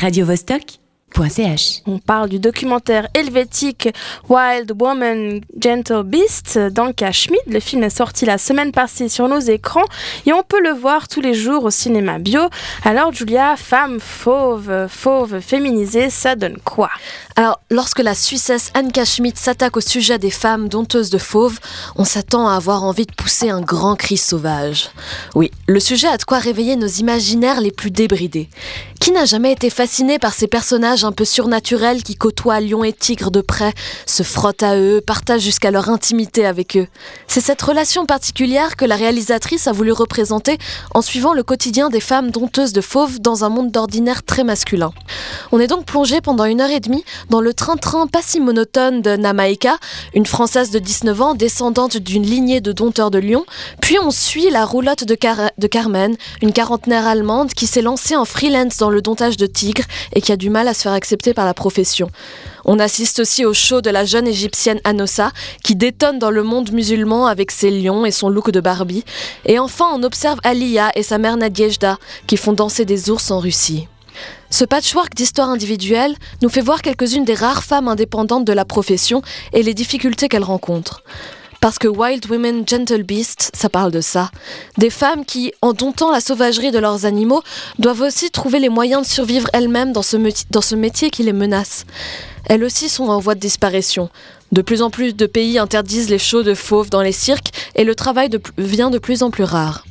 radiovostok.ch. On parle du documentaire helvétique Wild Woman Gentle Beast d'Anka Schmid. Le film est sorti la semaine passée sur nos écrans et on peut le voir tous les jours au cinéma bio. Alors Julia, femme fauve, fauve féminisée, ça donne quoi? Alors, lorsque la Suissesse Anka Schmidt s'attaque au sujet des femmes dompteuses de fauves, on s'attend à avoir envie de pousser un grand cri sauvage. Oui, le sujet a de quoi réveiller nos imaginaires les plus débridés. Qui n'a jamais été fasciné par ces personnages un peu surnaturels qui côtoient lions et tigres de près, se frottent à eux, partagent jusqu'à leur intimité avec eux C'est cette relation particulière que la réalisatrice a voulu représenter en suivant le quotidien des femmes dompteuses de fauves dans un monde d'ordinaire très masculin. On est donc plongé pendant une heure et demie dans le train-train pas si monotone de Namaika, une Française de 19 ans descendante d'une lignée de dompteurs de lions, puis on suit la roulotte de, Car- de Carmen, une quarantenaire allemande qui s'est lancée en freelance dans le domptage de tigres et qui a du mal à se accepter par la profession. On assiste aussi au show de la jeune égyptienne Anossa, qui détonne dans le monde musulman avec ses lions et son look de Barbie. Et enfin, on observe Aliya et sa mère Nadiejda, qui font danser des ours en Russie. Ce patchwork d'histoires individuelles nous fait voir quelques-unes des rares femmes indépendantes de la profession et les difficultés qu'elles rencontrent. Parce que Wild Women Gentle Beasts, ça parle de ça. Des femmes qui, en domptant la sauvagerie de leurs animaux, doivent aussi trouver les moyens de survivre elles-mêmes dans ce, métier qui les menace. Elles aussi sont en voie de disparition. De plus en plus de pays interdisent les shows de fauves dans les cirques et le travail de devient de plus en plus rare.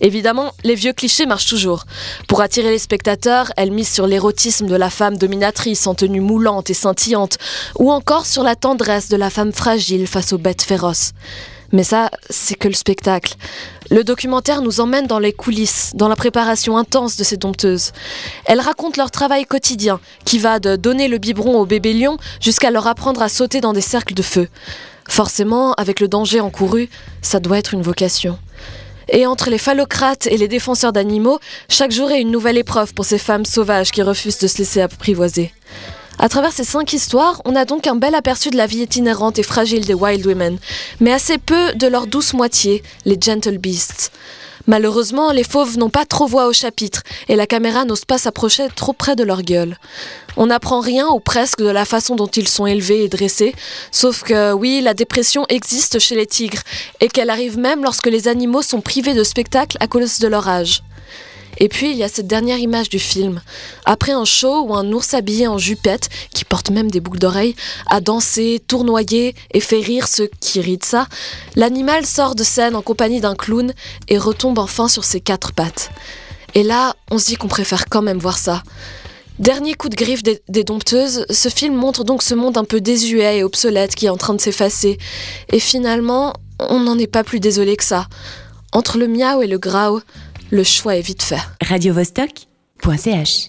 Évidemment, les vieux clichés marchent toujours. Pour attirer les spectateurs, elle mise sur l'érotisme de la femme dominatrice en tenue moulante et scintillante, ou encore sur la tendresse de la femme fragile face aux bêtes féroces. Mais ça, c'est que le spectacle. Le documentaire nous emmène dans les coulisses, dans la préparation intense de ces dompteuses. Elles racontent leur travail quotidien, qui va de donner le biberon au bébé lion jusqu'à leur apprendre à sauter dans des cercles de feu. Forcément, avec le danger encouru, ça doit être une vocation. Et entre les phallocrates et les défenseurs d'animaux, chaque jour est une nouvelle épreuve pour ces femmes sauvages qui refusent de se laisser apprivoiser. À travers ces cinq histoires, on a donc un bel aperçu de la vie itinérante et fragile des Wild Women, mais assez peu de leur douce moitié, les Gentle Beasts. Malheureusement, les fauves n'ont pas trop voix au chapitre, et la caméra n'ose pas s'approcher trop près de leur gueule. On n'apprend rien ou presque de la façon dont ils sont élevés et dressés, sauf que oui, la dépression existe chez les tigres, et qu'elle arrive même lorsque les animaux sont privés de spectacle à cause de leur âge. Et puis il y a cette dernière image du film. Après un show où un ours habillé en jupette, qui porte même des boucles d'oreilles, a dansé, tournoyé et fait rire ceux qui rient ça, l'animal sort de scène en compagnie d'un clown et retombe enfin sur ses quatre pattes. Et là, on se dit qu'on préfère quand même voir ça. Dernier coup de griffe des, des dompteuses, ce film montre donc ce monde un peu désuet et obsolète qui est en train de s'effacer. Et finalement, on n'en est pas plus désolé que ça. Entre le miaou et le grau, le choix est vite fait. radiovostok.ch.